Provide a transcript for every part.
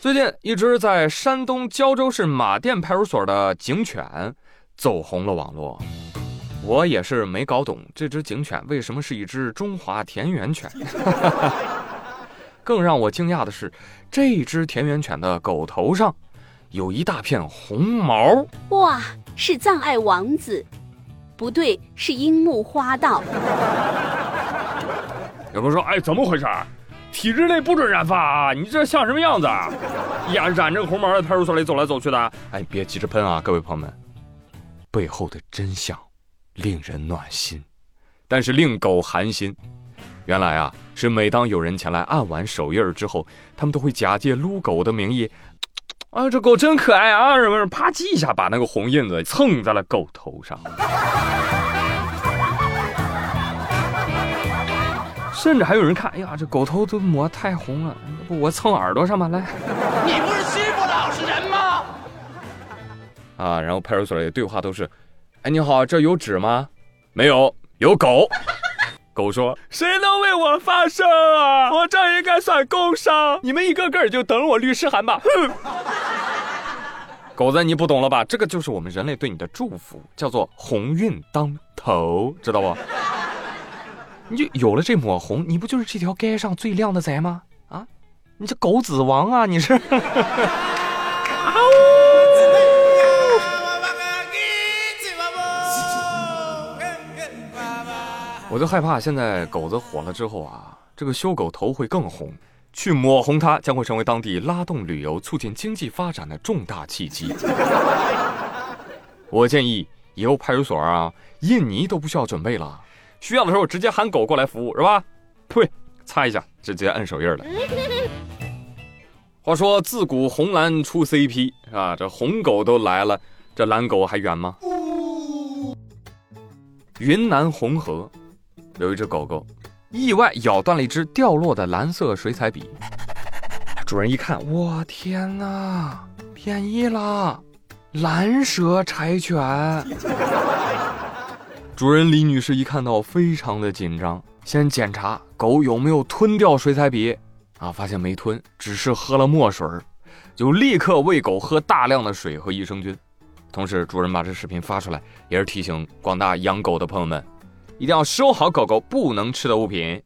最近，一只在山东胶州市马甸派出所的警犬走红了网络。我也是没搞懂这只警犬为什么是一只中华田园犬。更让我惊讶的是，这只田园犬的狗头上有一大片红毛。哇，是葬爱王子？不对，是樱木花道。有人说：“哎，怎么回事？”体制内不准染发啊！你这像什么样子啊？呀，染着个红毛在派出所里走来走去的。哎，别急着喷啊，各位朋友们，背后的真相令人暖心，但是令狗寒心。原来啊，是每当有人前来按完手印之后，他们都会假借撸狗的名义，啊，这狗真可爱啊，什么什么，啪叽一下把那个红印子蹭在了狗头上。甚至还有人看，哎呀，这狗头都抹太红了，不我蹭耳朵上吧，来。你不是欺负老实人吗？啊，然后派出所里的对话都是，哎，你好，这有纸吗？没有，有狗。狗说，谁能为我发声啊？我这应该算工伤，你们一个个就等我律师函吧。哼。狗子，你不懂了吧？这个就是我们人类对你的祝福，叫做鸿运当头，知道不？你就有了这抹红，你不就是这条街上最靓的仔吗？啊，你这狗子王啊！你是。我就害怕现在狗子火了之后啊，这个修狗头会更红，去抹红它将会成为当地拉动旅游、促进经济发展的重大契机。我建议以后派出所啊，印泥都不需要准备了。需要的时候直接喊狗过来服务是吧？呸，擦一下，直接摁手印了。话说自古红蓝出 CP 啊，这红狗都来了，这蓝狗还远吗？云南红河有一只狗狗意外咬断了一只掉落的蓝色水彩笔，主人一看，我天哪，便宜了，蓝蛇柴犬。主人李女士一看到，非常的紧张，先检查狗有没有吞掉水彩笔，啊，发现没吞，只是喝了墨水，就立刻喂狗喝大量的水和益生菌。同时，主人把这视频发出来，也是提醒广大养狗的朋友们，一定要收好狗狗不能吃的物品，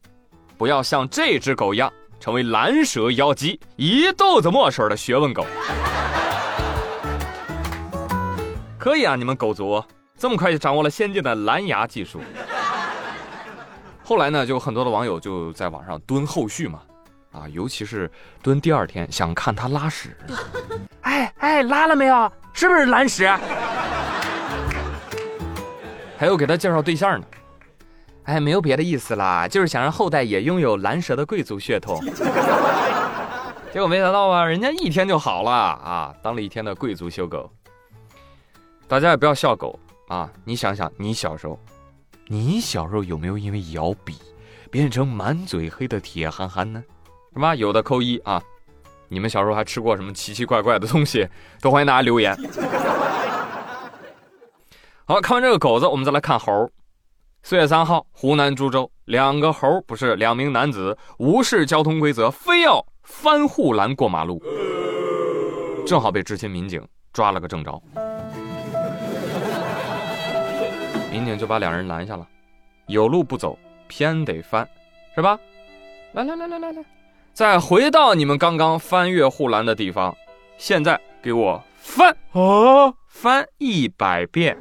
不要像这只狗一样成为蓝蛇妖姬一肚子墨水的学问狗。可以啊，你们狗族。这么快就掌握了先进的蓝牙技术，后来呢，就很多的网友就在网上蹲后续嘛，啊，尤其是蹲第二天想看他拉屎，哎哎，拉了没有？是不是蓝屎？还有给他介绍对象呢，哎，没有别的意思啦，就是想让后代也拥有蓝蛇的贵族血统。结果没想到啊，人家一天就好了啊，当了一天的贵族修狗。大家也不要笑狗。啊，你想想，你小时候，你小时候有没有因为咬笔变成满嘴黑的铁憨憨呢？是吧？有的扣一啊。你们小时候还吃过什么奇奇怪怪的东西？都欢迎大家留言。好，看完这个狗子，我们再来看猴。四月三号，湖南株洲，两个猴不是两名男子无视交通规则，非要翻护栏过马路，正好被执勤民警抓了个正着。民警就把两人拦下了，有路不走，偏得翻，是吧？来来来来来来，再回到你们刚刚翻越护栏的地方，现在给我翻哦，翻一百遍，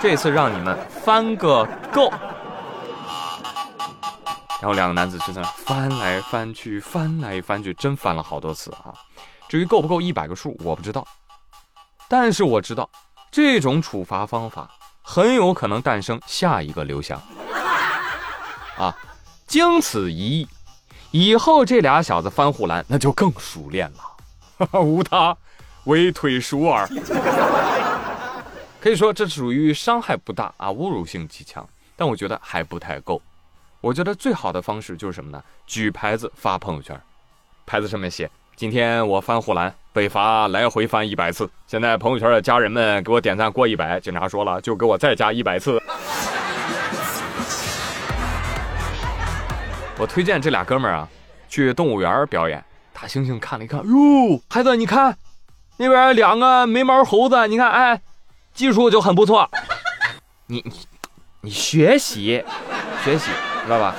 这次让你们翻个够。然后两个男子就在那翻来翻去，翻来翻去，真翻了好多次啊。至于够不够一百个数，我不知道，但是我知道这种处罚方法。很有可能诞生下一个刘翔啊！经此一役，以后这俩小子翻护栏那就更熟练了，无他，唯腿熟耳。可以说这属于伤害不大啊，侮辱性极强，但我觉得还不太够。我觉得最好的方式就是什么呢？举牌子发朋友圈，牌子上面写。今天我翻护栏被罚来回翻一百次，现在朋友圈的家人们给我点赞过一百，警察说了就给我再加一百次。我推荐这俩哥们儿啊，去动物园表演大猩猩看了一看，哟，孩子，你看那边两个没毛猴子，你看，哎，技术就很不错。你你你学习学习，知道吧？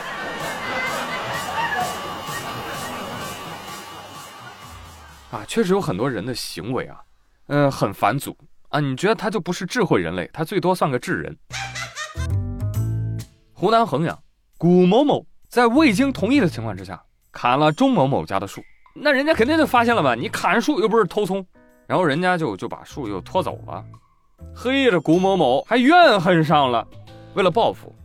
啊，确实有很多人的行为啊，嗯、很反祖啊。你觉得他就不是智慧人类，他最多算个智人。湖南衡阳，古某某在未经同意的情况之下砍了钟某某家的树，那人家肯定就发现了吧？你砍树又不是偷葱，然后人家就就把树又拖走了。嘿，这古某某还怨恨上了，为了报复，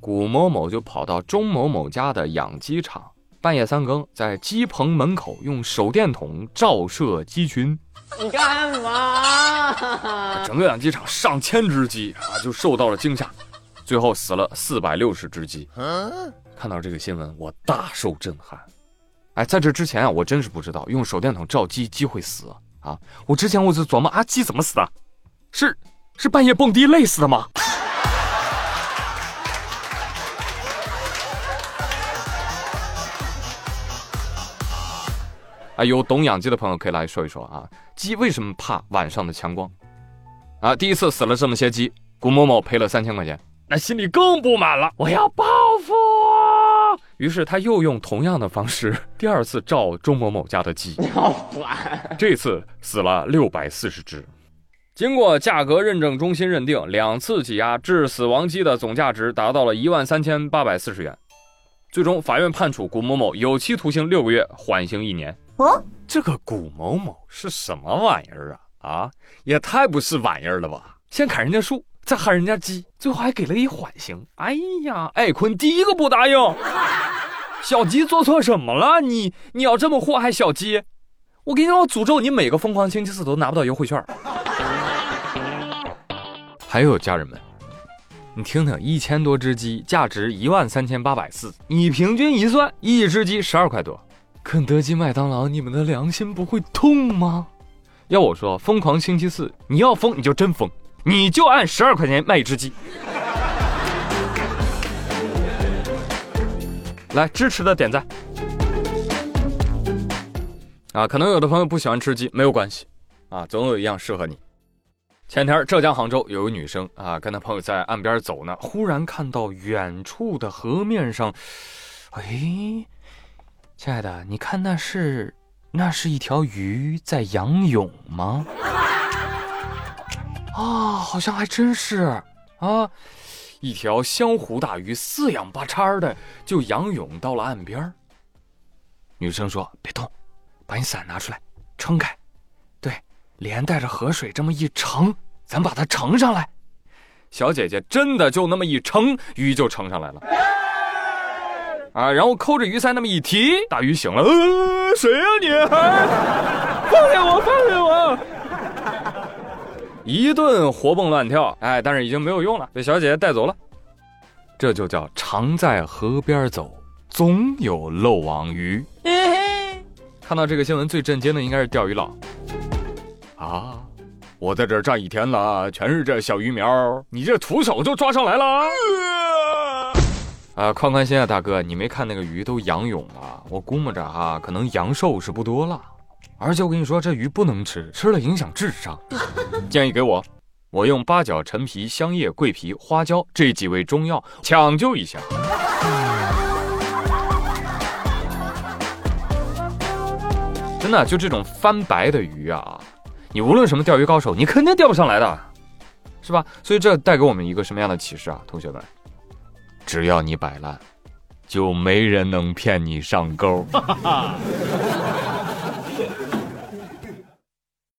古某某就跑到钟某某家的养鸡场，半夜三更在鸡棚门口用手电筒照射鸡群，你干嘛？整个养鸡场上千只鸡啊就受到了惊吓，最后死了四百六十只鸡。看到这个新闻，我大受震撼。哎，在这之前啊，我真是不知道用手电筒照鸡，鸡会死啊！我之前我就琢磨啊，鸡怎么死的？是是半夜蹦迪累死的吗？啊，有懂养鸡的朋友可以来说一说啊，鸡为什么怕晚上的强光？啊，第一次死了这么些鸡，古某某赔了三千块钱，那心里更不满了，我要报复。于是他又用同样的方式，第二次照钟某某家的鸡，好烦！这次死了六百四十只。经过价格认证中心认定，两次挤压致死亡鸡的总价值达到了一万三千八百四十元。最终，法院判处古某某有期徒刑六个月，缓刑一年。哦，这个古某某是什么玩意儿啊？啊，也太不是玩意儿了吧！先砍人家树，再害人家鸡，最后还给了一缓刑。哎呀，艾坤第一个不答应。小鸡做错什么了？你你要这么祸害小鸡？我跟你说，我诅咒你每个疯狂星期四都拿不到优惠券。还有家人们，你听听，一千多只鸡，价值一万三千八百四，你平均一算，一只鸡十二块多。肯德基、麦当劳，你们的良心不会痛吗？要我说，疯狂星期四，你要疯你就真疯，你就按十二块钱卖一只鸡。来，支持的点赞。啊，可能有的朋友不喜欢吃鸡，没有关系，啊，总有一样适合你。前天，浙江杭州有个女生啊，跟她朋友在岸边走呢，忽然看到远处的河面上，哎，亲爱的，你看那是那是一条鱼在仰泳吗？啊，好像还真是啊，一条湘湖大鱼四仰八叉的就仰泳到了岸边。女生说：“别动，把你伞拿出来，撑开，对，连带着河水这么一盛，咱把它盛上来。”小姐姐真的就那么一撑，鱼就盛上来了。啊，然后抠着鱼鳃那么一提，大鱼醒了，呃，谁呀、你？放下我，放下我！一顿活蹦乱跳，哎，但是已经没有用了，被小姐姐带走了。这就叫常在河边走，总有漏网鱼。看到这个新闻，最震惊的应该是钓鱼佬。啊，我在这儿站一天了，全是这小鱼苗，你这徒手就抓上来了？啊，宽宽心啊，大哥，你没看那个鱼都仰泳了？我估摸着哈、可能阳寿是不多了。而且我跟你说，这鱼不能吃，吃了影响智商。建议给我，我用八角、陈皮、香叶、桂皮、花椒这几味中药抢救一下。真的，就这种翻白的鱼啊，你无论什么钓鱼高手，你肯定钓不上来的，是吧？所以这带给我们一个什么样的启示啊，同学们？只要你摆烂，就没人能骗你上钩。